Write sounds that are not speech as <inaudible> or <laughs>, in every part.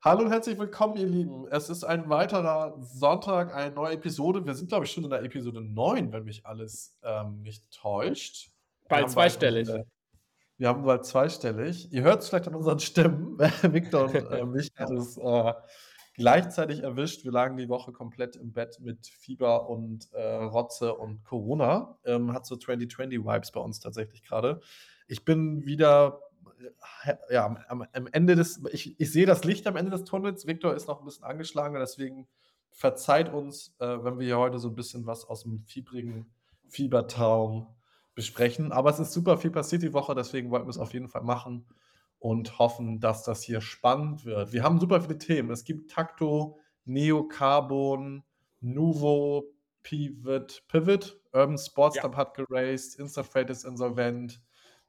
Hallo und herzlich willkommen, ihr Lieben. Es ist ein weiterer Sonntag, eine neue Episode. Wir sind, glaube ich, schon in der Episode 9, wenn mich alles ähm, nicht täuscht. Bald haben bald zweistellig. unsere, wir haben bald zweistellig. Ihr hört es vielleicht an unseren Stimmen. <laughs> Victor und äh, <laughs> mich hat es äh, gleichzeitig erwischt. Wir lagen die Woche komplett im Bett mit Fieber und äh, Rotze und Corona. Ähm, hat so 2020-Vibes bei uns tatsächlich gerade. Ich bin wieder äh, ja, am, am, Ende des, ich, ich sehe das Licht am Ende des Tunnels. Victor ist noch ein bisschen angeschlagener, deswegen verzeiht uns, äh, wenn wir hier heute so ein bisschen was aus dem fiebrigen Fiebertraum besprechen. Aber es ist super viel passiert die Woche, deswegen wollten wir es auf jeden Fall machen und hoffen, dass das hier spannend wird. Wir haben super viele Themen. Es gibt Takto, Neocarbon, Nuvo, Pivot, Pivot, Urban Sports Ja. Club hat geraced, Instafreight ist insolvent.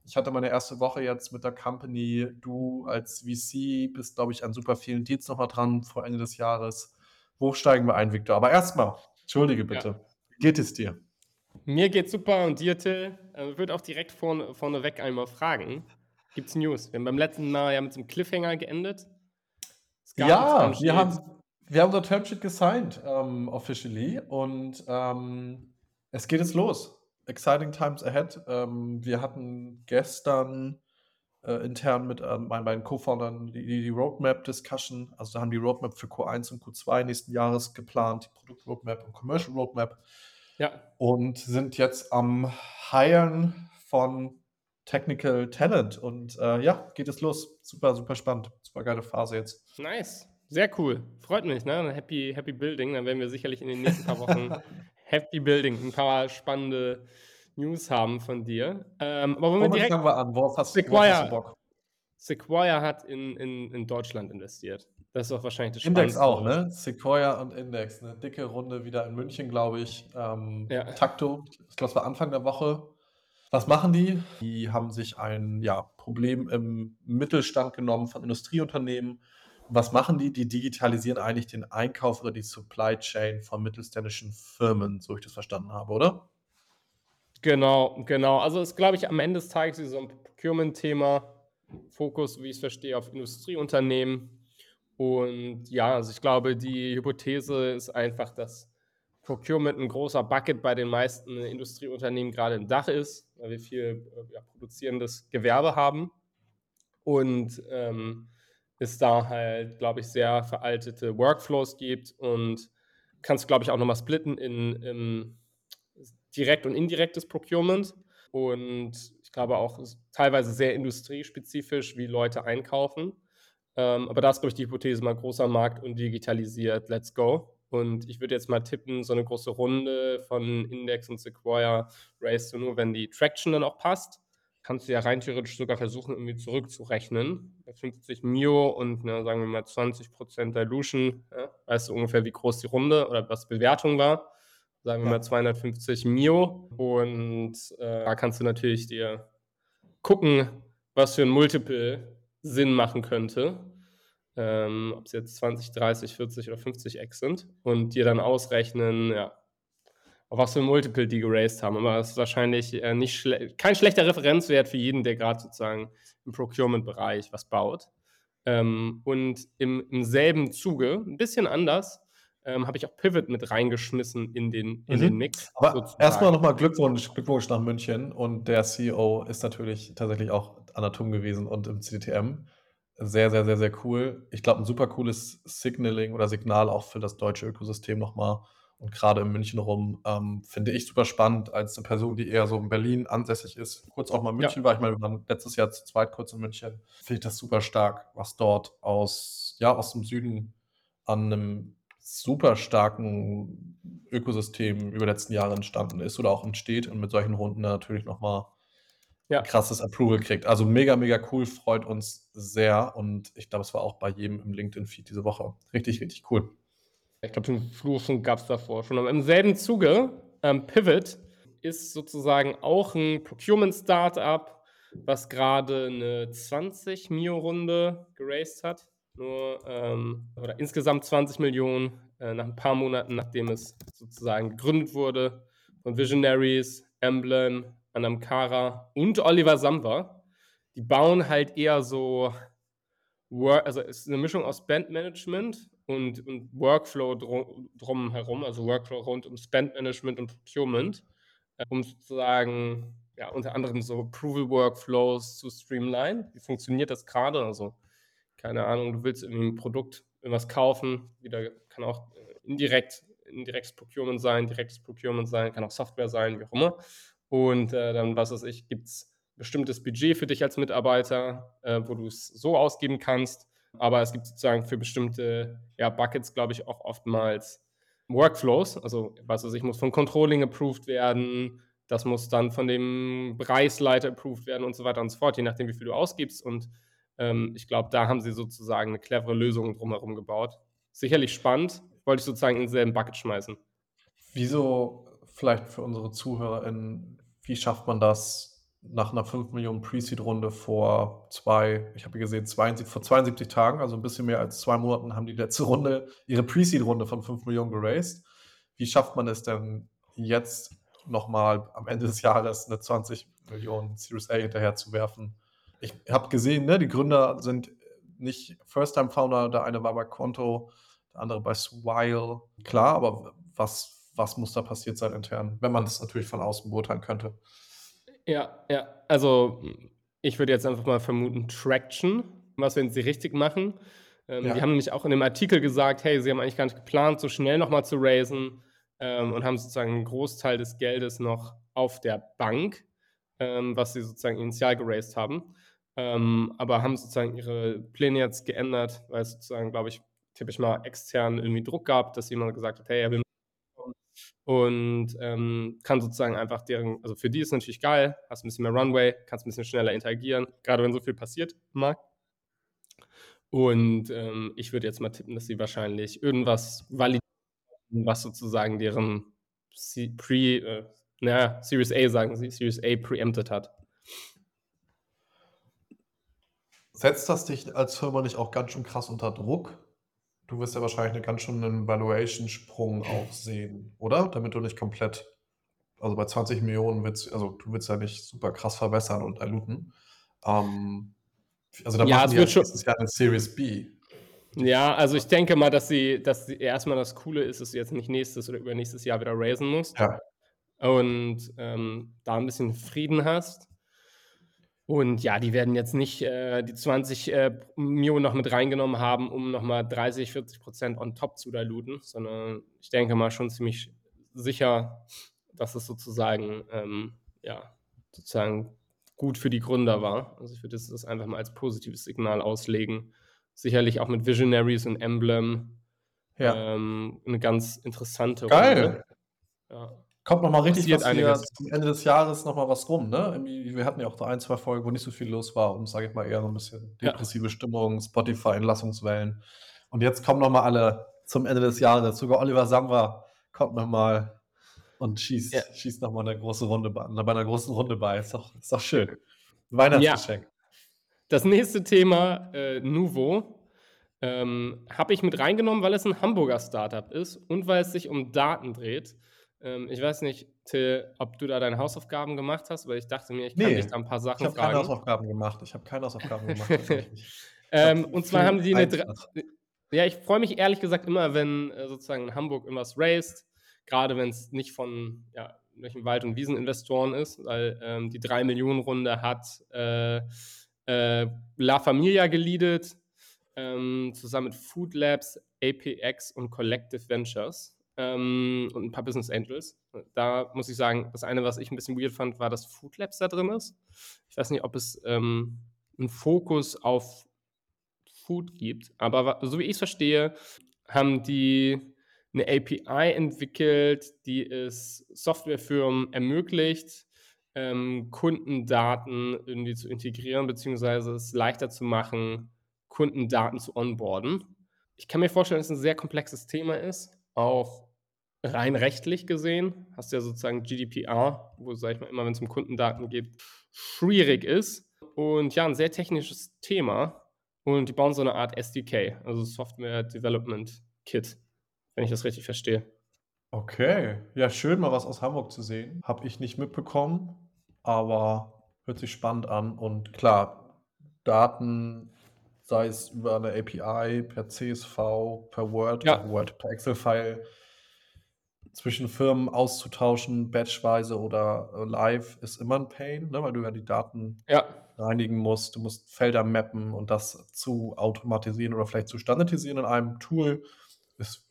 Ich hatte meine erste Woche jetzt mit der Company. Du als VC bist, glaube ich, an super vielen Deals nochmal dran vor Ende des Jahres. Wo steigen wir ein, Victor? Aber erstmal, entschuldige Ja. bitte. Wie geht es dir? Mir geht's super und dir, Till? Äh, würde auch direkt vorne, vorneweg einmal fragen. Gibt's News? Wir haben beim letzten Mal ja mit so einem Cliffhanger geendet. Es Ja, wir haben, wir haben unser Termsheet gesigned, ähm, officially. Und ähm, es geht jetzt los. Exciting times ahead. Ähm, wir hatten gestern äh, intern mit ähm, meinen beiden Co-Foundern die, die die Roadmap-Discussion. Also da haben die Roadmap für Q1 und Q2 nächsten Jahres geplant, die Produkt-Roadmap und Commercial Roadmap. Ja, Und sind jetzt am Hiren von Technical Talent. Und äh, ja, geht es los. Super, super spannend. Super geile Phase jetzt. nice. Sehr cool. Freut mich, ne? Happy, happy Building. Dann werden wir sicherlich in den nächsten paar Wochen <laughs> Happy Building, ein paar spannende News haben von dir. Ähm, aber wollen wir Womit direkt. fangen wir an? Worauf hast, worauf hast du Sequoia, Bock? Sequoia hat in, in, in Deutschland investiert. Das ist doch wahrscheinlich das Index auch, ne? Sequoia und Index. Eine dicke Runde wieder in München, glaube ich. Ähm, Ja. Takto, ich glaube, es war Anfang der Woche. Was machen die? Die haben sich ein ja, Problem im Mittelstand genommen von Industrieunternehmen. Was machen die? Die digitalisieren eigentlich den Einkauf oder die Supply Chain von mittelständischen Firmen, so ich das verstanden habe, oder? Genau, genau. Also ist, glaube ich, am Ende des Tages so ein Procurement-Thema. Fokus, wie ich es verstehe, auf Industrieunternehmen. Und ja, also ich glaube, die Hypothese ist einfach, dass Procurement ein großer Bucket bei den meisten Industrieunternehmen gerade im Dach ist, weil wir viel äh, ja, produzierendes Gewerbe haben. Und ähm, es da halt, glaube ich, sehr veraltete Workflows gibt und kannst, glaube ich, auch nochmal splitten in, in direkt und indirektes Procurement. Und ich glaube auch teilweise sehr industriespezifisch, wie Leute einkaufen. Ähm, aber da ist, glaube ich, die Hypothese mal großer Markt und digitalisiert. Let's go. Und ich würde jetzt mal tippen, so eine große Runde von Index und Sequoia race nur, wenn die Traction dann auch passt. Kannst du ja rein theoretisch sogar versuchen, irgendwie zurückzurechnen. Bei 50 Mio und ne, sagen wir mal 20% Dilution, ja, weißt du ungefähr, wie groß die Runde oder was die Bewertung war sagen wir Ja. mal 250 Mio. Und äh, da kannst du natürlich dir gucken, was für ein Multiple Sinn machen könnte. Ähm, Ob es jetzt 20, 30, 40 oder 50 X sind. Und dir dann ausrechnen, ja, auf was für Multiple die geraced haben. Aber das ist wahrscheinlich äh, nicht schle kein schlechter Referenzwert für jeden, der gerade sozusagen im Procurement-Bereich was baut. Ähm, und im, im selben Zuge, ein bisschen anders, ähm, habe ich auch Pivot mit reingeschmissen in den, in Mhm. den Mix. Aber sozusagen. erstmal nochmal Glückwunsch, Glückwunsch nach München. Und der CEO ist natürlich tatsächlich auch Anatom gewesen und im CDTM. Sehr, sehr, sehr, sehr cool. Ich glaube, ein super cooles Signaling oder Signal auch für das deutsche Ökosystem nochmal. Und gerade in München rum ähm, finde ich super spannend als eine Person, die eher so in Berlin ansässig ist. Kurz auch mal in Ja. München war. Ich wir waren letztes Jahr zu zweit kurz in München. Finde ich das super stark, was dort aus, ja, aus dem Süden an einem super starken Ökosystem über die letzten Jahre entstanden ist oder auch entsteht und mit solchen Runden natürlich nochmal Ja. krasses Approval kriegt. Also mega, mega cool, freut uns sehr und ich glaube, es war auch bei jedem im LinkedIn-Feed diese Woche. Richtig, richtig cool. Ich glaube, den Fluchen gab es davor schon. Aber im selben Zuge, ähm, Pivot ist sozusagen auch ein Procurement-Startup, was gerade eine 20 Mio-Runde geraced hat. Nur, ähm, oder insgesamt 20 Millionen äh, nach ein paar Monaten, nachdem es sozusagen gegründet wurde von Visionaries, Emblem, Anamkara und Oliver Samba. Die bauen halt eher so also es ist eine Mischung aus Bandmanagement und, und Workflow drum, drumherum, also Workflow rund um Spendmanagement und Procurement, äh, um sozusagen ja, unter anderem so Approval Workflows zu streamline. Wie funktioniert das gerade? Also, keine Ahnung, du willst irgendwie ein Produkt, irgendwas kaufen, wieder kann auch äh, indirekt, indirektes Procurement sein, direktes Procurement sein, kann auch Software sein, wie auch immer. Und äh, dann, was weiß ich, gibt es bestimmtes Budget für dich als Mitarbeiter, äh, wo du es so ausgeben kannst. Aber es gibt sozusagen für bestimmte ja, Buckets, glaube ich, auch oftmals Workflows. Also, was weiß ich, muss von Controlling approved werden, das muss dann von dem Preisleiter approved werden und so weiter und so fort, je nachdem, wie viel du ausgibst. Und ähm, ich glaube, da haben sie sozusagen eine clevere Lösung drumherum gebaut. Sicherlich spannend, wollte ich sozusagen in denselben Bucket schmeißen. Wieso, vielleicht für unsere ZuhörerInnen, wie schafft man das nach einer 5 Millionen Pre-Seed-Runde vor zwei, ich habe gesehen, 72, vor 72 Tagen, also ein bisschen mehr als zwei Monaten, haben die letzte Runde, ihre Pre-Seed-Runde von 5 Millionen geraced. Wie schafft man es denn jetzt nochmal am Ende des Jahres eine 20 Millionen Series A hinterher zu werfen. Ich habe gesehen, ne, die Gründer sind nicht First-Time-Founder, der eine war bei Konto, der andere bei Swile. Klar, aber was, was muss da passiert sein intern, wenn man das natürlich von außen beurteilen könnte? Ja, ja, also ich würde jetzt einfach mal vermuten, Traction, was wenn sie richtig machen. Ähm, ja. Die haben nämlich auch in dem Artikel gesagt, hey, sie haben eigentlich gar nicht geplant, so schnell nochmal zu raisen ähm, und haben sozusagen einen Großteil des Geldes noch auf der Bank, ähm, was sie sozusagen initial geraced haben. Ähm, aber haben sozusagen ihre Pläne jetzt geändert, weil es sozusagen, glaube ich, typisch mal extern irgendwie Druck gab, dass jemand gesagt hat, hey, er will und ähm, kann sozusagen einfach deren, also für die ist natürlich geil, hast ein bisschen mehr Runway, kannst ein bisschen schneller interagieren, gerade wenn so viel passiert im. Und ähm, ich würde jetzt mal tippen, dass sie wahrscheinlich irgendwas validieren was sozusagen deren C Pre, äh, na, Series A, sagen sie, Series A preempted hat. Setzt das dich als Firma nicht auch ganz schön krass unter Druck? Du wirst ja wahrscheinlich einen ganz schönen Valuation-Sprung auch sehen, oder? Damit du nicht komplett, also bei 20 Millionen willst also du willst ja nicht super krass verbessern und erluten. Ähm, also da ja, machen die ja schon, Jahr eine Series B. Ja, also ich denke mal, dass sie, dass sie erstmal das Coole ist, dass du jetzt nicht nächstes oder übernächstes Jahr wieder raisen musst. Ja. Und ähm, da ein bisschen Frieden hast. Und ja, die werden jetzt nicht äh, die 20 äh, Millionen noch mit reingenommen haben, um nochmal 30, 40 Prozent on top zu diluten, sondern ich denke mal schon ziemlich sicher, dass es sozusagen, ähm, ja, sozusagen gut für die Gründer war. Also ich würde das einfach mal als positives Signal auslegen sicherlich auch mit Visionaries und Emblem. Ja. Ähm, eine ganz interessante Geil. Runde. Ja. Kommt nochmal richtig was hier zum Ende des Jahres nochmal was rum, ne? Wir hatten ja auch da ein, zwei Folgen, wo nicht so viel los war und, sage ich mal, eher so ein bisschen depressive ja. Stimmung, Spotify-Entlassungswellen. Und jetzt kommen nochmal alle zum Ende des Jahres. Sogar Oliver Samba kommt nochmal und schießt, ja. schießt nochmal eine große Runde bei, bei einer großen Runde bei. Ist doch, ist doch schön. Weihnachtsgeschenk. Ja. Das nächste Thema, äh, Nuvo, ähm, habe ich mit reingenommen, weil es ein Hamburger Startup ist und weil es sich um Daten dreht. Ähm, ich weiß nicht, Till, ob du da deine Hausaufgaben gemacht hast, weil ich dachte mir, ich kann nee, dich da ein paar Sachen ich fragen. Ich habe keine Hausaufgaben gemacht. Ich habe keine Hausaufgaben <laughs> gemacht. ähm, und zwar haben die eine. Ja, ich freue mich ehrlich gesagt immer, wenn äh, sozusagen in Hamburg irgendwas raced, gerade wenn es nicht von ja, welchen Wald- und Wieseninvestoren ist, weil ähm, die 3-Millionen-Runde hat. Äh, äh, La Familia geleadet, ähm, zusammen mit Food Labs, APX und Collective Ventures ähm, und ein paar Business Angels. Da muss ich sagen, das eine, was ich ein bisschen weird fand, war, dass Food Labs da drin ist. Ich weiß nicht, ob es ähm, einen Fokus auf Food gibt, aber so wie ich es verstehe, haben die eine API entwickelt, die es Softwarefirmen ermöglicht, ähm, Kundendaten irgendwie zu integrieren, beziehungsweise es leichter zu machen, Kundendaten zu onboarden. Ich kann mir vorstellen, dass es ein sehr komplexes Thema ist, auch rein rechtlich gesehen. Hast du ja sozusagen GDPR, wo, sag ich mal, immer wenn es um Kundendaten geht, schwierig ist. Und ja, ein sehr technisches Thema. Und die bauen so eine Art SDK, also Software Development Kit, wenn ich das richtig verstehe. Okay, ja, schön mal was aus Hamburg zu sehen. Habe ich nicht mitbekommen, aber hört sich spannend an. Und klar, Daten sei es über eine API, per CSV, per Word, Ja. Word, per Excel-File zwischen Firmen auszutauschen, batchweise oder äh, live, ist immer ein Pain, ne, weil du ja die Daten Ja. reinigen musst. Du musst Felder mappen und das zu automatisieren oder vielleicht zu standardisieren in einem Tool ist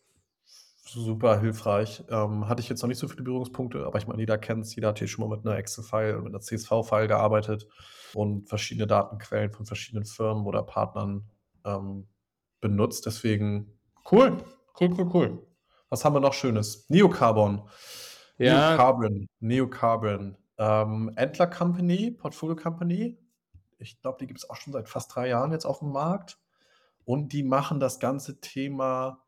super hilfreich. Ähm, hatte ich jetzt noch nicht so viele Berührungspunkte, aber ich meine, jeder kennt es, jeder hat hier schon mal mit einer Excel-File und mit einer CSV-File gearbeitet und verschiedene Datenquellen von verschiedenen Firmen oder Partnern ähm, benutzt. Deswegen cool, cool, cool, cool. Was haben wir noch Schönes? Neocarbon. Ja. Neocarbon. Neocarbon. Ähm, Entler Company, Portfolio Company. Ich glaube, die gibt es auch schon seit fast drei Jahren jetzt auf dem Markt. Und die machen das ganze Thema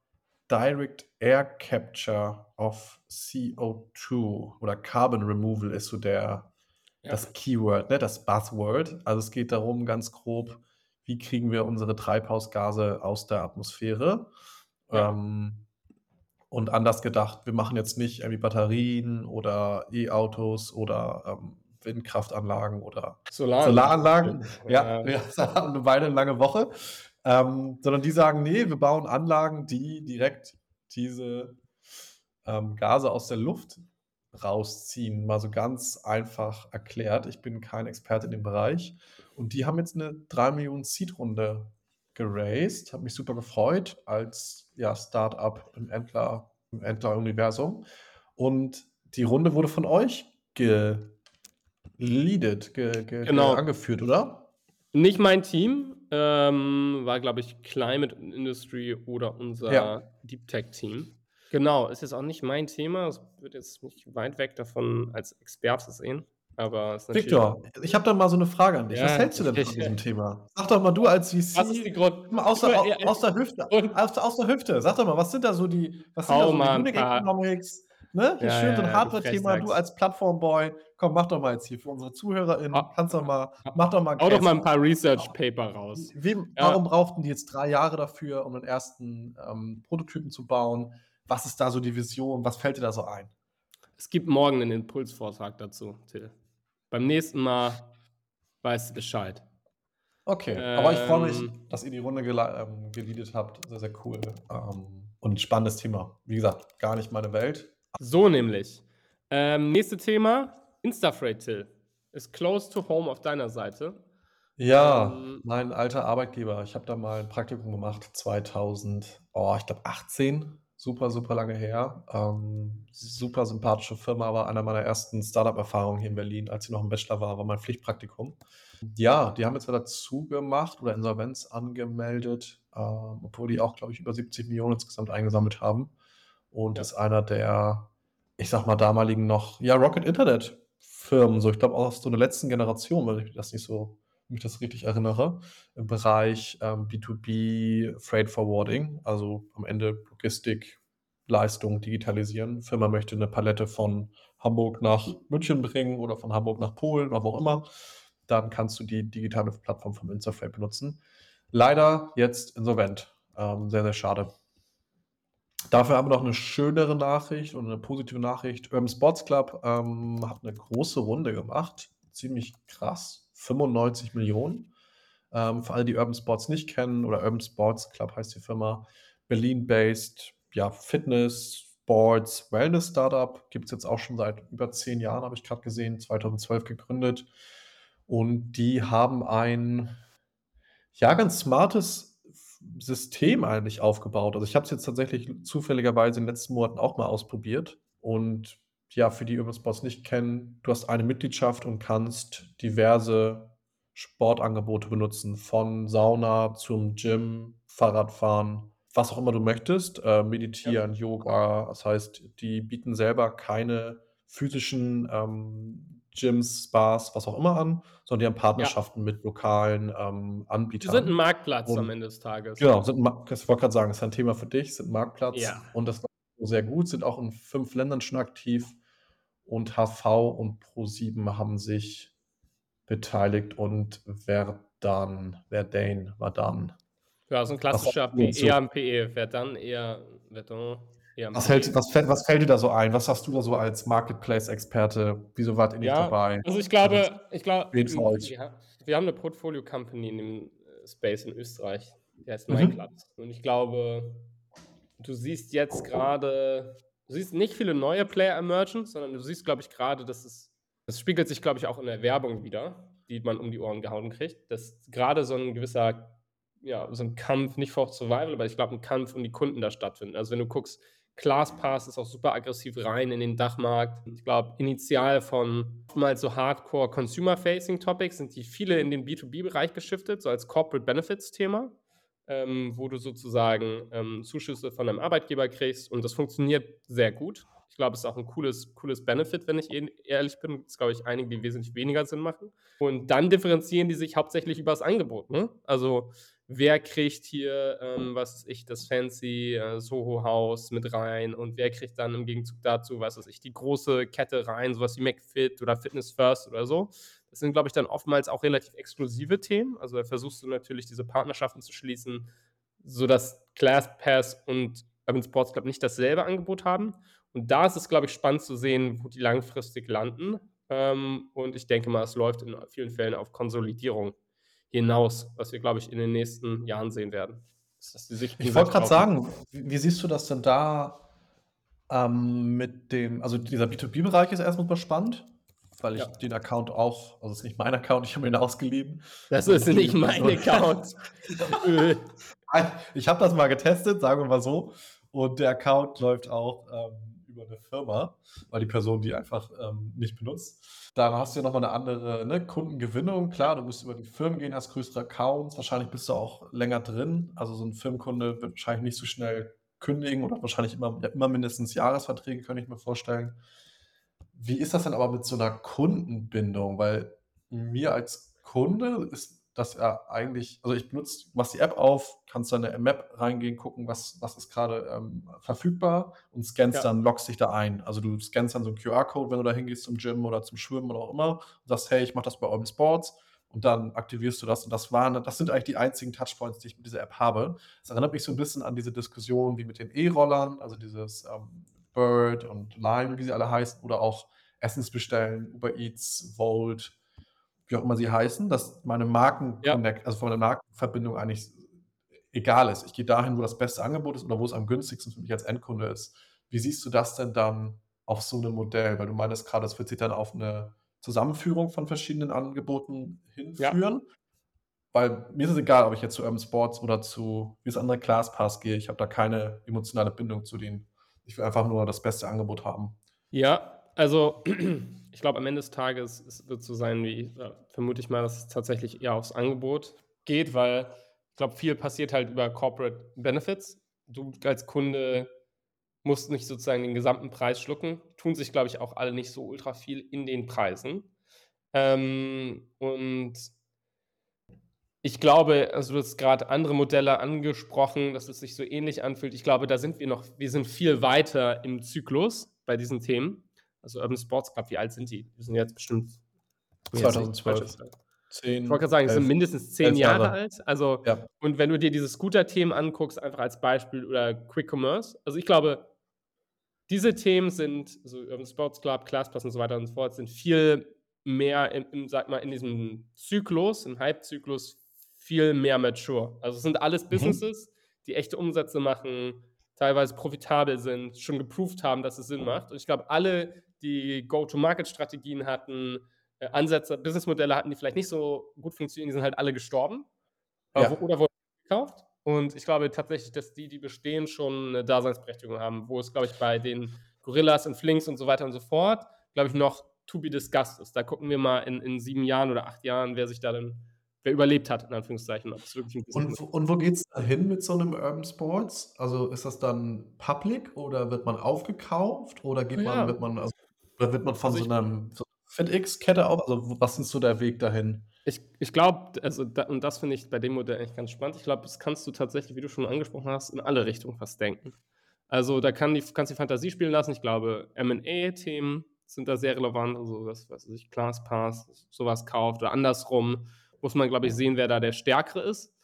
Direct Air Capture of CO2 oder Carbon Removal ist so der, Ja. das Keyword, ne, das Buzzword. Also es geht darum, ganz grob, wie kriegen wir unsere Treibhausgase aus der Atmosphäre? Ja. Ähm, und anders gedacht, wir machen jetzt nicht irgendwie Batterien oder E-Autos oder ähm, Windkraftanlagen oder Solaranlagen. Solaranlagen. Ja, Ja. wir <laughs> haben eine Weile, eine lange Woche. Ähm, sondern die sagen, nee, wir bauen Anlagen, die direkt diese ähm, Gase aus der Luft rausziehen. Mal so ganz einfach erklärt. Ich bin kein Experte in dem Bereich. Und die haben jetzt eine 3 Millionen Seed-Runde geraced. Hat mich super gefreut als ja, Start-up im Entler, im Entler-Universum. Und die Runde wurde von euch geleadet, ge, ge, Genau. ge angeführt, oder? Nicht mein Team, ähm, war, glaube ich, Climate Industry oder unser Ja. Deep Tech Team. Genau, ist jetzt auch nicht mein Thema. Es wird jetzt nicht weit weg davon als Experte sehen. Aber es ist. Victor, ich habe da mal so eine Frage an dich. Was Ja, hältst du denn von diesem Thema? Sag doch mal, du als Was ist die VC, Grund? aus der, Ja, ja, aus der Hüfte, Und- aus, aus der Hüfte, sag doch mal, was sind da so die, was sind Hau da so die Unique paar- Economics? Ne? Hier Ja, schön so ja, ein ja, Hardware-Thema, du als Plattform-Boy. Komm, mach doch mal jetzt hier für unsere ZuhörerInnen, Ah, kannst doch mal, ah, mach doch mal Hau doch mal ein paar Research Paper raus. Wie, Warum brauchten die jetzt drei Jahre dafür, um den ersten ähm, Prototypen zu bauen? Was ist da so die Vision? Was fällt dir da so ein? Es gibt morgen einen Impulsvortrag dazu, Till. Beim nächsten Mal weißt du Bescheid. Okay, aber ich freue mich, Ähm. dass ihr die Runde gele- ähm, geleadet habt. Sehr, sehr cool. Ähm, und ein spannendes Thema. Wie gesagt, gar nicht meine Welt. So nämlich. Ähm, nächste Thema: Instafreight, Till. Ist close to home auf deiner Seite. Ja, Ähm. mein alter Arbeitgeber. Ich habe da mal ein Praktikum gemacht, 2000, oh, ich glaube 18. Super, super lange her. Ähm, super sympathische Firma, war einer meiner ersten Startup-Erfahrungen hier in Berlin, als ich noch im Bachelor war, war mein Pflichtpraktikum. Ja, die haben jetzt wieder zugemacht oder Insolvenz angemeldet, ähm, obwohl die auch, glaube ich, über 70 Millionen insgesamt eingesammelt haben. Und Ja. ist einer der, ich sag mal, damaligen noch, ja, Rocket Internet Firmen, so ich glaube auch aus so einer letzten Generation, wenn ich das nicht so, wenn ich das richtig erinnere, im Bereich ähm, B2B Freight Forwarding, also am Ende Logistik, Leistung digitalisieren. Firma möchte eine Palette von Hamburg nach München bringen oder von Hamburg nach Polen oder wo auch immer. Dann kannst du die digitale Plattform vom Instafreight benutzen. Leider jetzt insolvent. Ähm, sehr, sehr schade. Dafür haben wir noch eine schönere Nachricht und eine positive Nachricht. Urban Sports Club ähm, hat eine große Runde gemacht. Ziemlich krass. 95 Millionen. Ähm, für alle, die Urban Sports nicht kennen, oder Urban Sports Club heißt die Firma, Berlin-based, ja, Fitness, Sports, Wellness-Startup. Gibt es jetzt auch schon seit über zehn Jahren, habe ich gerade gesehen, 2012 gegründet. Und die haben ein, ja, ganz smartes System eigentlich aufgebaut. Also ich habe es jetzt tatsächlich zufälligerweise in den letzten Monaten auch mal ausprobiert. Und ja, für die Urban Sports nicht kennen, du hast eine Mitgliedschaft und kannst diverse Sportangebote benutzen, von Sauna zum Gym, Fahrradfahren, was auch immer du möchtest, äh, meditieren, Yoga. Das heißt, die bieten selber keine physischen ähm, Gyms, Spas, was auch immer an, sondern die haben Partnerschaften mit lokalen ähm, Die Anbietern. sind ein Marktplatz Und- am Ende des Tages. Genau, sind, das wollte gerade sagen, ist ein Thema für dich, sind Marktplatz Ja. und das war sehr gut, sind auch in fünf Ländern schon aktiv und HV und Pro7 haben sich beteiligt und Verdan, Verdane war dann. Ja, so ein klassischer? PE am PE. Wer dann eher Verdun, eher am Was, hält, was, fällt, was fällt dir da so ein? Was hast du da so als Marketplace-Experte? Wieso wart ihr nicht Ja, dabei? Also ich glaube, ich glaube, wir, wir haben eine Portfolio-Company in dem Space in Österreich. Der heißt mhm. Und ich glaube, du siehst jetzt gerade, du siehst nicht viele neue Player emergen, sondern du siehst, glaube ich, gerade, dass es, das spiegelt sich, glaube ich, auch in der Werbung wieder, die man um die Ohren gehauen kriegt, dass gerade so ein gewisser, ja, so ein Kampf, nicht for Survival, aber ich glaube, ein Kampf um die Kunden da stattfindet. Also wenn du guckst, ClassPass ist auch super aggressiv rein in den Dachmarkt. Ich glaube, initial von mal so Hardcore Consumer-Facing Topics sind die viele in den B2B-Bereich geschiftet, so als Corporate Benefits-Thema ähm, wo du sozusagen ähm, Zuschüsse von einem Arbeitgeber kriegst und das funktioniert sehr gut. Ich glaube, es ist auch ein cooles, cooles Benefit, wenn ich ehrlich bin. Das glaube ich einige, die wesentlich weniger Sinn machen. Und dann differenzieren die sich hauptsächlich über das Angebot. Ne? Also wer kriegt hier, ähm, was weiß ich, das fancy äh, Soho-Haus mit rein und wer kriegt dann im Gegenzug dazu, was weiß ich, die große Kette rein, sowas wie McFit oder Fitness First oder so. Das sind, glaube ich, dann oftmals auch relativ exklusive Themen. Also da versuchst du natürlich diese Partnerschaften zu schließen, sodass ClassPass und Urban Sports Club nicht dasselbe Angebot haben. Und da ist es, glaube ich, spannend zu sehen, wo die langfristig landen. Ähm, und ich denke mal, es läuft in vielen Fällen auf Konsolidierung hinaus, was wir, glaube ich, in den nächsten Jahren sehen werden. ich wollte gerade sagen, wie, wie, siehst du das denn da ähm, mit dem, also dieser B2B-Bereich ist erstmal spannend weil ich ja. den Account auch, also es ist nicht mein Account, ich habe ihn ausgeliehen. Das ist nicht mein Account. <laughs> ich habe das mal getestet, sagen wir mal so. Und der Account läuft auch ähm, über eine Firma, weil die Person die einfach ähm, nicht benutzt. Dann hast du ja nochmal eine andere ne, Kundengewinnung. Klar, du musst über die Firmen gehen, hast größere Accounts. Wahrscheinlich bist du auch länger drin. Also so ein Firmenkunde wird wahrscheinlich nicht so schnell kündigen oder wahrscheinlich immer, ja, immer mindestens Jahresverträge, könnte ich mir vorstellen. Wie ist das denn aber mit so einer Kundenbindung? Weil mir als Kunde ist das ja eigentlich, also ich benutze, machst die App auf, kannst dann in eine Map reingehen, gucken, was, was ist gerade ähm, verfügbar und scannst ja. dann, loggst dich da ein. Also du scannst dann so einen QR-Code, wenn du da hingehst zum Gym oder zum Schwimmen oder auch immer und sagst, hey, ich mache das bei Urban Sports und dann aktivierst du das und das waren, das sind eigentlich die einzigen Touchpoints, die ich mit dieser App habe. Das erinnert mich so ein bisschen an diese Diskussion wie mit den E-Rollern, also dieses ähm, Bird und Lime, wie sie alle heißen, oder auch Essensbestellen, Uber Eats, Volt, wie auch immer sie heißen, dass meine Marken ja. also von der Markenverbindung eigentlich egal ist. Ich gehe dahin, wo das beste Angebot ist oder wo es am günstigsten für mich als Endkunde ist. Wie siehst du das denn dann auf so einem Modell? Weil du meinst gerade, das wird sich dann auf eine Zusammenführung von verschiedenen Angeboten hinführen. Ja. Weil mir ist es egal, ob ich jetzt zu Urban Sports oder zu wie das andere ClassPass gehe. Ich habe da keine emotionale Bindung zu denen. Ich will einfach nur das beste Angebot haben. Ja, also <clears throat> ich glaube, am Ende des Tages es wird so sein, wie ja, vermute ich mal, dass es tatsächlich eher aufs Angebot geht, weil ich glaube, viel passiert halt über Corporate Benefits. Du als Kunde musst nicht sozusagen den gesamten Preis schlucken. Tun sich, glaube ich, auch alle nicht so ultra viel in den Preisen. Ähm, und ich glaube, also du hast gerade andere Modelle angesprochen, dass es sich so ähnlich anfühlt. Ich glaube, da sind wir noch, wir sind viel weiter im Zyklus bei diesen Themen. Also Urban Sports Club, wie alt sind die? Die sind jetzt bestimmt 2012. 10, ich wollte gerade sagen, die sind mindestens zehn Jahre. Jahre. alt. Also, ja. und wenn du dir diese Scooter-Themen anguckst, einfach als Beispiel oder Quick Commerce, also ich glaube, diese Themen sind, so Urban Sports Club, ClassPass und so weiter und so fort, sind viel mehr, in, in, sag mal, in diesem Zyklus, im Hype-Zyklus, viel mehr mature. Also es sind alles mhm. Businesses, die echte Umsätze machen, teilweise profitabel sind, schon geproved haben, dass es Sinn macht. Und ich glaube, alle, die Go-to-Market-Strategien hatten, äh, Ansätze, Businessmodelle hatten, die vielleicht nicht so gut funktionieren, die sind halt alle gestorben ja. oder wurden gekauft. Und ich glaube tatsächlich, dass die, die bestehen, schon eine Daseinsberechtigung haben, wo es, glaube ich, bei den Gorillas und Flinks und so weiter und so fort, glaube ich, noch to be discussed ist. Da gucken wir mal in, in sieben Jahren oder acht Jahren, wer sich da dann wer überlebt hat, in Anführungszeichen. Ob es wirklich ein und, und wo geht es da hin mit so einem Urban Sports? Also ist das dann public oder wird man aufgekauft oder geht ja. man, wird man, also, oder wird man von also so einem so FedEx-Kette auf? Also was ist so der Weg dahin? Ich, ich glaube, also da, und das finde ich bei dem Modell eigentlich ganz spannend. Ich glaube, das kannst du tatsächlich, wie du schon angesprochen hast, in alle Richtungen fast denken. Also da kann die, kannst du die Fantasie spielen lassen. Ich glaube, M&A-Themen sind da sehr relevant. Also was weiß ich, ClassPass, sowas kauft oder andersrum muss man, glaube ich, sehen, wer da der Stärkere ist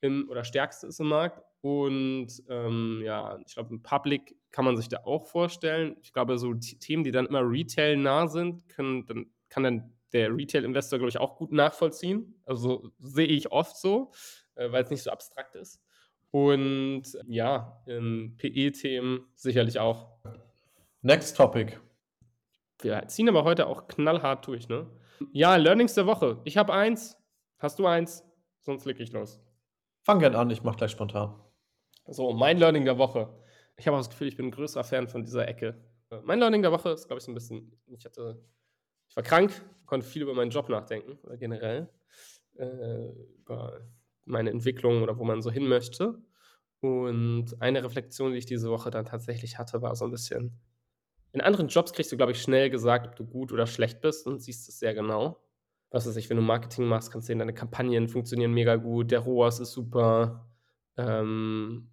im, oder Stärkste ist im Markt. Und ähm, ja, ich glaube, im Public kann man sich da auch vorstellen. Ich glaube, so Themen, die dann immer Retail-nah sind, können, dann, kann dann der Retail-Investor, glaube ich, auch gut nachvollziehen. Also sehe ich oft so. äh, weil es nicht so abstrakt ist. Und ja, PE-Themen sicherlich auch. Next Topic. Wir ziehen aber heute auch knallhart durch, ne? Ja, Learnings der Woche. Ich habe eins. Hast du eins? Sonst leg ich los. Fang gern an, ich mach gleich spontan. So, mein Learning der Woche. Ich habe auch das Gefühl, ich bin ein größerer Fan von dieser Ecke. Mein Learning der Woche ist, glaube ich, so ein bisschen, ich hatte, ich war krank, konnte viel über meinen Job nachdenken, oder generell, äh, über meine Entwicklung oder wo man so hin möchte. Und eine Reflexion, die ich diese Woche dann tatsächlich hatte, war so ein bisschen, in anderen Jobs kriegst du, glaube ich, schnell gesagt, ob du gut oder schlecht bist und siehst es sehr genau. Was weiß ich, wenn du Marketing machst, kannst du sehen, deine Kampagnen funktionieren mega gut, der ROAS ist super. Ähm,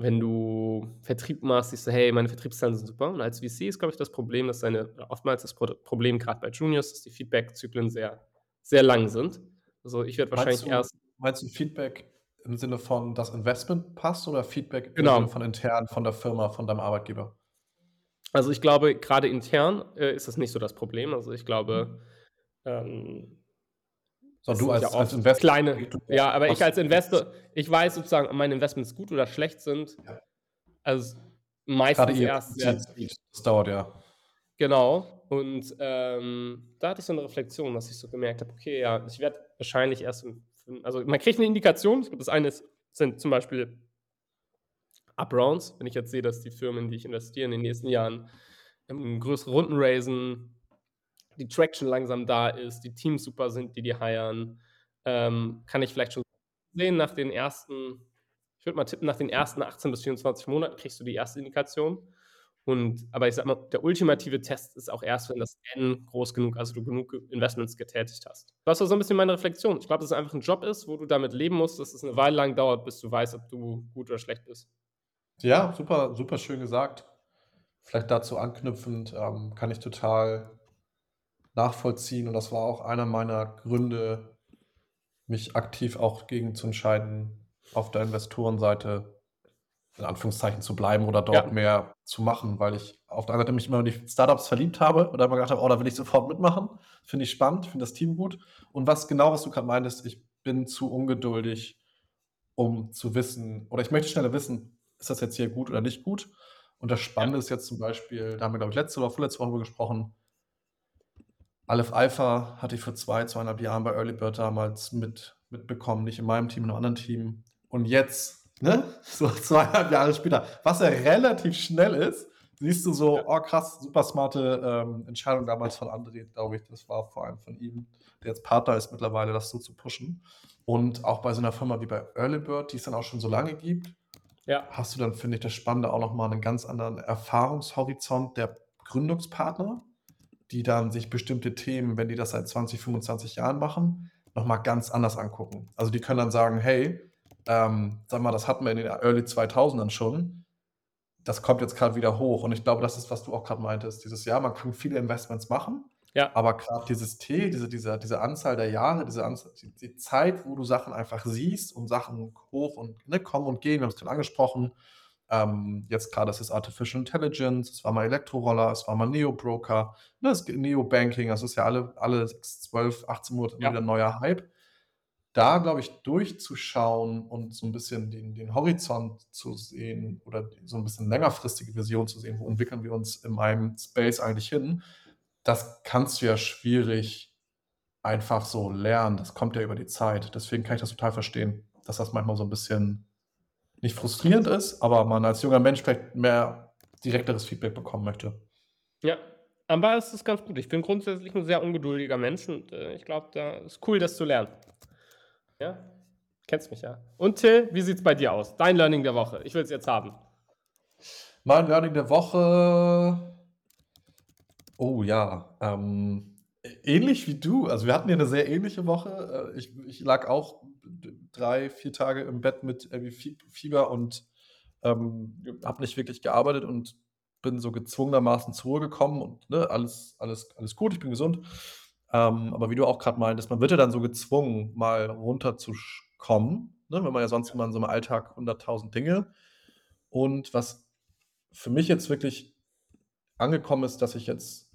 wenn du Vertrieb machst, siehst du, hey, meine Vertriebszahlen sind super. Und als VC ist, glaube ich, das Problem, dass deine, oftmals das Problem gerade bei Juniors, dass die Feedback-Zyklen sehr, sehr lang sind. Also ich werde wahrscheinlich du, erst. Meinst du Feedback im Sinne von das Investment passt oder Feedback genau. im Sinne von intern, von der Firma, von deinem Arbeitgeber? Also ich glaube, gerade intern äh, ist das nicht so das Problem. Also ich glaube, ähm, so, du als, ja als Investor. Kleine, ja, aber ich als Investor, ich weiß sozusagen, ob meine Investments gut oder schlecht sind. Ja. Also meistens Gerade erst. Sehr, das dauert ja. Genau. Und ähm, da hatte ich so eine Reflexion, dass ich so gemerkt habe, okay, ja, ich werde wahrscheinlich erst, im, also man kriegt eine Indikation. Das eine ist, sind zum Beispiel Up-Rounds, wenn ich jetzt sehe, dass die Firmen, in die ich investiere, in den nächsten Jahren ähm, größere Runden raisen, die Traction langsam da ist, die Teams super sind, die die hiren, ähm, kann ich vielleicht schon sehen, nach den ersten, ich würde mal tippen, nach den ersten 18 bis 24 Monaten kriegst du die erste Indikation. Und, aber ich sag mal, der ultimative Test ist auch erst, wenn das N groß genug, also du genug Investments getätigt hast. Das war so ein bisschen meine Reflexion. Ich glaube, dass es einfach ein Job ist, wo du damit leben musst, dass es eine Weile lang dauert, bis du weißt, ob du gut oder schlecht bist. Ja, super, super schön gesagt. Vielleicht dazu anknüpfend ähm, kann ich total nachvollziehen und das war auch einer meiner Gründe, mich aktiv auch gegen zu entscheiden, auf der Investorenseite in Anführungszeichen zu bleiben oder dort Ja. mehr zu machen, weil ich auf der einen Seite mich immer in die Startups verliebt habe oder immer gedacht habe: „Oh, da will ich sofort mitmachen. Finde ich spannend, finde das Team gut.“ Und was genau, was du gerade meintest, ich bin zu ungeduldig, um zu wissen oder ich möchte schneller wissen, ist das jetzt hier gut oder nicht gut? Und das Spannende Ja. ist jetzt zum Beispiel, da haben wir, glaube ich, letzte oder vorletzte Woche gesprochen Aleph Alpha hatte ich vor zwei, zweieinhalb Jahren bei Early Bird damals mit, mitbekommen, nicht in meinem Team, in einem anderen Team. Und jetzt, ne, <laughs> so zweieinhalb Jahre später, was ja relativ schnell ist, siehst du so, oh krass, super smarte ähm, Entscheidung damals von André, glaube ich, das war vor allem von ihm, der jetzt Partner ist mittlerweile, das so zu pushen. Und auch bei so einer Firma wie bei Early Bird, die es dann auch schon so lange gibt, ja. hast du dann, finde ich, das Spannende auch nochmal einen ganz anderen Erfahrungshorizont der Gründungspartner die dann sich bestimmte Themen, wenn die das seit 20, 25 Jahren machen, nochmal ganz anders angucken. Also die können dann sagen, hey, ähm, sag mal, das hatten wir in den Early 2000ern schon, das kommt jetzt gerade wieder hoch. Und ich glaube, das ist, was du auch gerade meintest, dieses Jahr, man kann viele Investments machen, ja. aber gerade dieses T, diese, diese, diese Anzahl der Jahre, diese Anzahl, die, die, Zeit, wo du Sachen einfach siehst und Sachen hoch und ne, kommen und gehen, wir haben es gerade angesprochen, ähm, jetzt gerade ist es Artificial Intelligence, es war mal Elektroroller, es war mal Neo-Broker, ne, Neo-Banking, das ist ja alle, alle 12, 18 Monate ja. wieder ein neuer Hype. Da, glaube ich, durchzuschauen und so ein bisschen den, den Horizont zu sehen oder so ein bisschen längerfristige Vision zu sehen, wo entwickeln wir uns in einem Space eigentlich hin, das kannst du ja schwierig einfach so lernen. Das kommt ja über die Zeit. Deswegen kann ich das total verstehen, dass das manchmal so ein bisschen nicht frustrierend ist, aber man als junger Mensch vielleicht mehr direkteres Feedback bekommen möchte. Ja, aber es ist ganz gut. Ich bin grundsätzlich ein sehr ungeduldiger Mensch und äh, ich glaube, da ist cool, das zu lernen. Ja, kennst mich ja. Und Till, wie sieht es bei dir aus? Dein Learning der Woche. Ich will es jetzt haben. Mein Learning der Woche. Oh ja, ähm, ähnlich wie du. Also wir hatten ja eine sehr ähnliche Woche. Äh, ich, ich lag auch drei, vier Tage im Bett mit irgendwie Fieber und ähm, habe nicht wirklich gearbeitet und bin so gezwungenermaßen zur Ruhe gekommen und ne, alles, alles, alles gut, ich bin gesund. Ähm, aber wie du auch gerade meintest, man wird ja dann so gezwungen, mal runterzukommen, ne, wenn man ja sonst immer in so einem Alltag 100.000 Dinge. Und was für mich jetzt wirklich angekommen ist, dass ich jetzt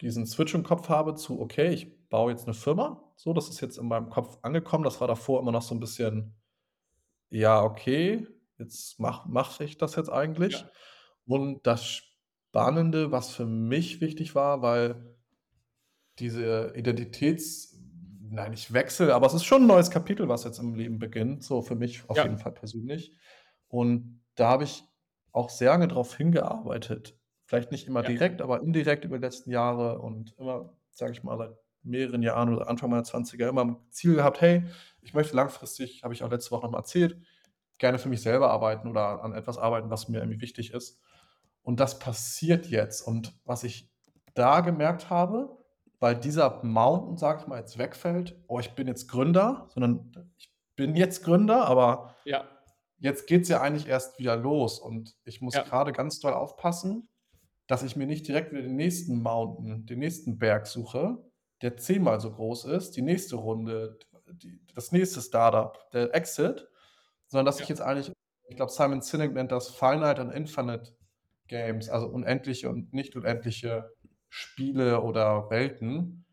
diesen Switch im Kopf habe zu, okay, ich baue jetzt eine Firma So, das ist jetzt in meinem Kopf angekommen. Das war davor immer noch so ein bisschen, ja, okay, jetzt mache mach ich das jetzt eigentlich. Ja. Und das Spannende, was für mich wichtig war, weil diese Identitäts nein, nicht Wechsel, aber es ist schon ein neues Kapitel, was jetzt im Leben beginnt, so für mich auf Ja. jeden Fall persönlich. Und da habe ich auch sehr lange drauf hingearbeitet. Vielleicht nicht immer Ja. direkt, aber indirekt über die letzten Jahre und immer, sage ich mal, seit mehreren Jahren oder Anfang meiner 20er immer 'n Ziel gehabt: „Hey, ich möchte langfristig“, habe ich auch letzte Woche noch mal erzählt, „gerne für mich selber arbeiten oder an etwas arbeiten, was mir irgendwie wichtig ist.“ Und das passiert jetzt. Und was ich da gemerkt habe, weil dieser Mountain, sage ich mal, jetzt wegfällt: „Oh, ich bin jetzt Gründer“, sondern ich bin jetzt Gründer, aber Ja. jetzt geht's ja eigentlich erst wieder los und ich muss Ja. grade ganz doll aufpassen, dass ich mir nicht direkt wieder den nächsten Mountain, den nächsten Berg suche, der zehnmal so groß ist, die nächste Runde, die das nächste Start-up, der Exit, sondern dass Ja. ich jetzt eigentlich ich glaube, Simon Sinek nennt das Finite and Infinite Games, also unendliche und nicht unendliche Spiele oder Welten.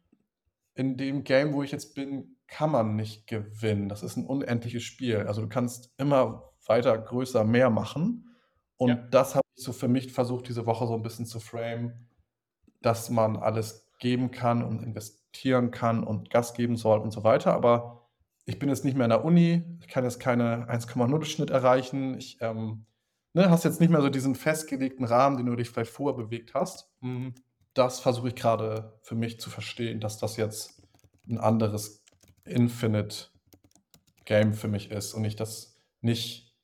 In dem Game, wo ich jetzt bin, kann man nicht gewinnen. Das ist 'n unendliches Spiel. Also, du kannst immer weiter, größer, mehr machen. Und Ja. das habe ich so für mich versucht, diese Woche so 'n bisschen zu framen, dass man alles geben kann und investieren kann und Gas geben soll und so weiter. Aber ich bin jetzt nicht mehr in der Uni, ich kann jetzt keine 1,0 Schnitt erreichen. Ich, ähm ne, hast jetzt nicht mehr so diesen festgelegten Rahmen, den du dich vielleicht vorher bewegt hast. Hm, das versuche ich grade für mich zu verstehen, dass das jetzt 'n anderes Infinite Game für mich ist und ich das nicht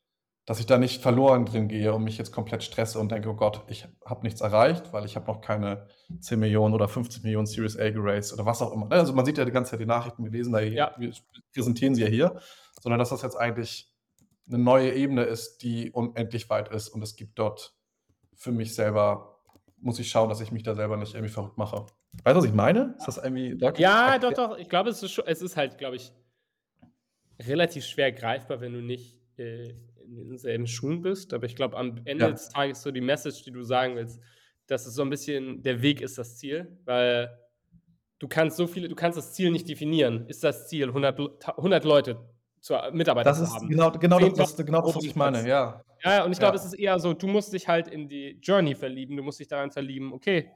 dass ich da nicht verloren drin gehe und mich jetzt komplett stresse und denke: „Oh Gott, ich habe nichts erreicht, weil ich habe noch keine 10.000.000 oder 50.000.000 Series A geraced“ oder was auch immer? Also, man sieht ja die ganze Zeit die Nachrichten, wir lesen da Ja. wir präsentieren sie ja hier, sondern dass das jetzt eigentlich 'ne neue Ebene ist, die unendlich weit ist und es gibt dort für mich selber muss ich schauen, dass ich mich da selber nicht irgendwie verrückt mache. Weißt du, was ich meine? Ist das irgendwie deutlich Ja, doch, doch. Ich glaube, es ist scho es ist halt, glaube ich relativ schwer greifbar, wenn du nicht, äh, in denselben Schuhen bist. Aber ich glaube, am Ende Ja. des Tages so die Message, die du sagen willst, dass es so 'n bisschen der Weg ist das Ziel, weil du kannst so viele du kannst das Ziel nicht definieren. Ist das Ziel, 100 L ta 100 Leute zu Mitarbeiter Das zu ist haben? genau genau das 10.000 genau das, was ich meine, ja. Ja, und ich glaube, es Ja. ist eher so, du musst dich halt in die Journey verlieben. Du musst dich daran verlieben, okay,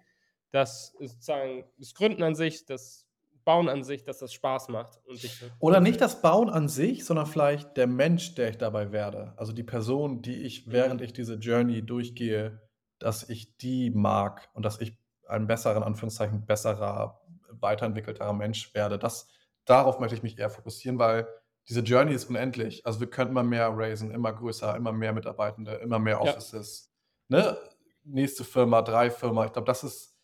das ist sozusagen das Gründen an sich, das Bauen an sich, dass das Spaß macht und dich Oder nicht das Bauen an sich, sondern vielleicht der Mensch, der ich dabei werde. Also, die Person, die ich, während Mhm. ich diese Journey durchgehe dass ich die mag und dass ich ein besserer, in Anführungszeichen, besserer, weiterentwickelterer Mensch werde. Das darauf möchte ich mich eher fokussieren, weil diese Journey ist unendlich. Also, wir können immer mehr raisen, immer größer, immer mehr Mitarbeitende, immer mehr Ja. Offices, ne? Nächste Firma, 3 Firma. Ich glaube, das ist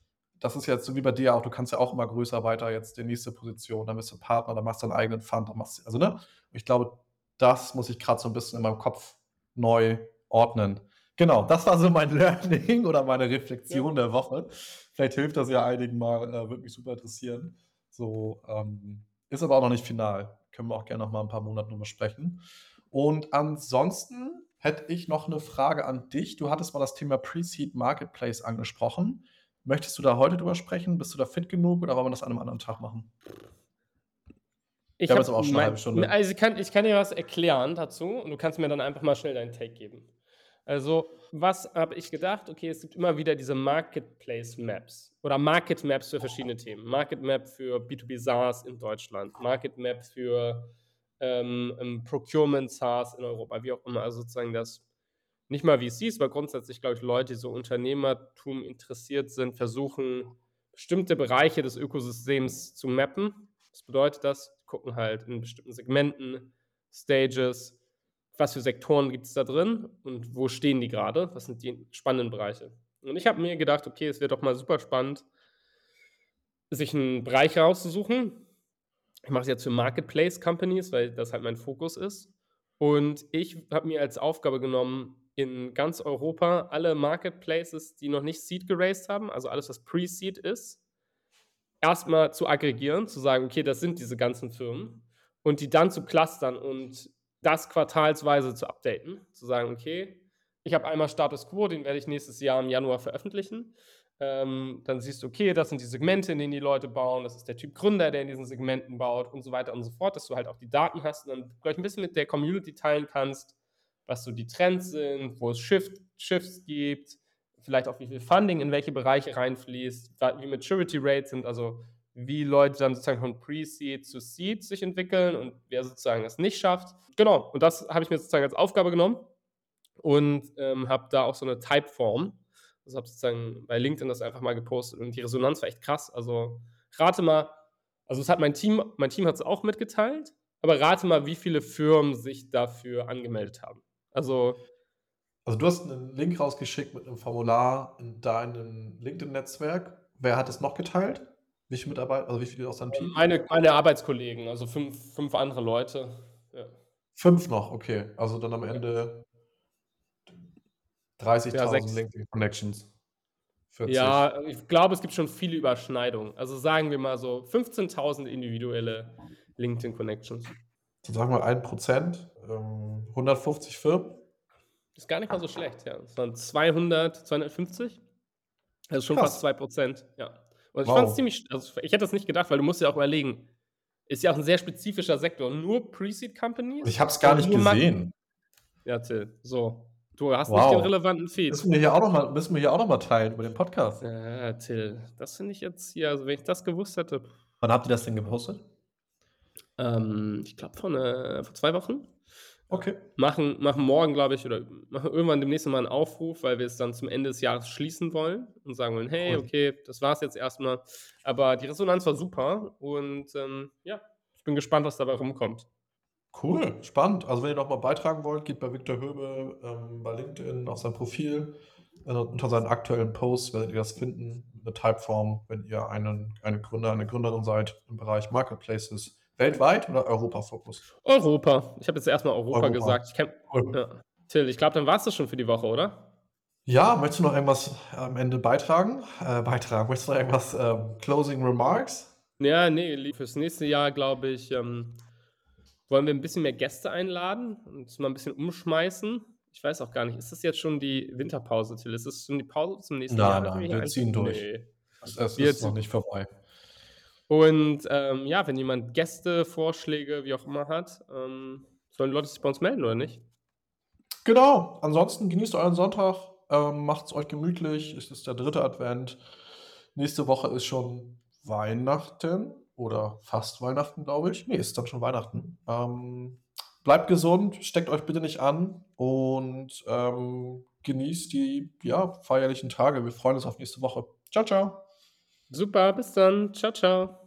das ist jetzt so wie bei dir auch. Du kannst ja auch immer größer weiter jetzt die nächste Position, dann bist du Partner, dann machst du deinen eigenen Fund, dann machst du also, ne? Ich glaube, das muss ich grad so 'n bisschen in meinem Kopf neu ordnen. Genau, das war so mein <laughs> Learning oder meine Reflexion Ja. der Woche. Vielleicht hilft das ja einigen mal, äh, würde mich super interessieren. So, ähm, ist aber auch noch nicht final. Können wir auch gerne noch mal 'n paar Monate drüber sprechen. Und ansonsten hätte ich noch 'ne Frage an dich. Du hattest mal das Thema Pre-Seed Marketplace angesprochen. Möchtest du da heute drüber sprechen? Bist du da fit genug oder wollen wir das an 'nem anderen Tag machen? Ich habe jetzt aber auch schon 'ne mein halbe Stunde. also, ich kann ich kann dir was erklären dazu und du kannst mir dann einfach mal schnell deinen Take geben. Also, was habe ich gedacht? Okay, es gibt immer wieder diese Marketplace Maps oder Market Maps für verschiedene Themen. Market Map für B2B SaaS in Deutschland, Market Map für, ähm, Procurement SaaS in Europa, wie auch immer. Also, sozusagen das nicht mal VCs, aber grundsätzlich, glaube ich, Leute, die so Unternehmertum interessiert sind, versuchen, bestimmte Bereiche des Ökosystems zu mappen. Was bedeutet das? Die gucken halt in bestimmten Segmenten, Stages, was für Sektoren gibt's da drin und wo stehen die grade? Was sind die spannenden Bereiche? Und ich habe mir gedacht: „Okay, es wäre doch mal super spannend, sich 'n Bereich rauszusuchen.“ Ich mache es jetzt für Marketplace Companies, weil das halt mein Fokus ist. Und ich habe mir als Aufgabe genommen, in ganz Europa alle Marketplaces, die noch nicht Seed geraced haben, also alles, was Pre-Seed ist, erst mal zu aggregieren, zu sagen: „Okay, das sind diese ganzen Firmen“, und die dann zu clustern und das quartalsweise zu updaten, zu sagen: „Okay, ich habe einmal Status Quo, den werde ich nächstes Jahr im Januar veröffentlichen. Ähm, dann siehst du, okay, das sind die Segmente, in denen die Leute bauen, das ist der Typ Gründer, der in diesen Segmenten baut und so weiter und so fort, dass du halt auch die Daten hast und dann gleich ein bisschen mit der Community teilen kannst, was so die Trends sind, wo es Shift, Shifts gibt, vielleicht auch wie viel Funding in welche Bereiche reinfließt, wie Maturity Rates sind, also wie Leute dann sozusagen von Pre-Seed zu Seed sich entwickeln und wer sozusagen das nicht schafft. Genau, und das habe ich mir sozusagen als Aufgabe genommen und ähm, habe da auch so eine Typeform also habe sozusagen bei LinkedIn das einfach mal gepostet und die Resonanz war echt krass. Also rate mal, also es hat mein Team, mein Team hat es auch mitgeteilt, aber rate mal, wie viele Firmen sich dafür angemeldet haben. Also also du hast einen Link rausgeschickt mit einem Formular in deinem LinkedIn-Netzwerk. Wer hat es noch geteilt? Wie viele Mitarbeiter, also wie viele aus deinem Team? Meine, meine Arbeitskollegen, also fünf, fünf andere Leute. Ja. Fünf noch, okay. Also dann am Ende 30.000 Ja, sechs. LinkedIn Connections. 40. Ja, ich glaube, es gibt schon viele Überschneidungen. Also sagen wir mal so 15.000 individuelle LinkedIn Connections. So sagen wir 1%, ähm, 150 Firmen. Ist gar nicht mal so schlecht, ja. Es waren 200, 250. Also schon Krass. fast 2%, ja. Und ich Wow. fand es ziemlich, also ich hätte das nicht gedacht, weil du musst ja auch überlegen, ist ja auch ein sehr spezifischer Sektor. Nur Pre-Seed Companies? Ich habe es gar nicht gesehen. Ja, Till, so. Du hast Wow. nicht den relevanten Feed. Müssen wir hier auch noch mal, müssen wir hier auch noch mal teilen über den Podcast. Ja, Till, das finde ich jetzt hier, also wenn ich das gewusst hätte, Wann habt ihr das denn gepostet? Ähm, ich glaube vor, ne, vor zwei Wochen, Okay. machen, machen morgen, glaube ich, oder machen irgendwann demnächst mal einen Aufruf, weil wir es dann zum Ende des Jahres schließen wollen und sagen wollen, hey, Cool. okay, das war's jetzt erstmal. Aber die Resonanz war super und ähm, ja, ich bin gespannt, was dabei rumkommt. Cool, spannend. Also wenn ihr noch mal beitragen wollt, geht bei Viktor Höbe ähm, bei LinkedIn auf sein Profil. Äh, unter seinen aktuellen Posts werdet ihr das finden. Eine Typeform, wenn ihr einen, einen Gründer, eine Gründerin seid im Bereich Marketplaces. Weltweit oder Europa-Fokus? Europa. Ich habe jetzt erstmal Europa, Europa. gesagt. Ich kenn, ja. Till, ich glaube, dann war es das schon für die Woche, oder? Ja, möchtest du noch irgendwas am Ende beitragen? Äh, beitragen. Möchtest du noch irgendwas ähm, Closing Remarks? Ja, nee, fürs nächste Jahr, glaube ich, ähm, wollen wir ein bisschen mehr Gäste einladen und mal ein bisschen umschmeißen. Ich weiß auch gar nicht, ist das jetzt schon die Winterpause, Till? Ist das schon die Pause zum nächsten Nein, Jahr? nein, hier wir ziehen durch. Nee. Es, es Wir ist noch nicht vorbei. Und ähm, ja, wenn jemand Gäste, Vorschläge, wie auch immer hat, ähm, sollen die Leute sich bei uns melden oder nicht? Genau. Ansonsten genießt euren Sonntag, ähm, macht es euch gemütlich. Es ist der dritte Advent. Nächste Woche ist schon Weihnachten oder fast Weihnachten, glaube ich. Nee, ist dann schon Weihnachten. Ähm, bleibt gesund, steckt euch bitte nicht an und ähm, genießt die ja, feierlichen Tage. Wir freuen uns auf nächste Woche. Ciao, ciao. Super, bis dann. Ciao, ciao.